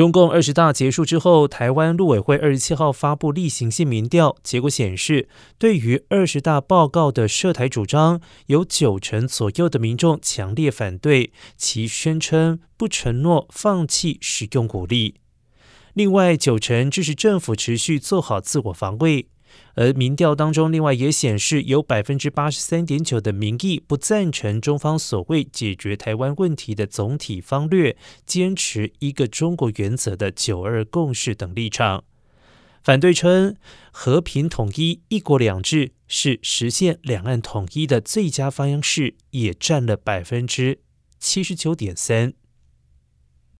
中共二十大结束之后，台湾陆委会二十七号发布例行性民调，结果显示，对于二十大报告的涉台主张，有九成左右的民众强烈反对，其宣称不承诺放弃使用武力。另外，九成支持政府持续做好自我防卫。而民调当中，另外也显示，有百分之八十三点九的民意不赞成中方所谓解决台湾问题的总体方略，坚持一个中国原则的九二共识等立场。反对称和平统一、一国两制是实现两岸统一的最佳方式，也占了百分之七十九点三。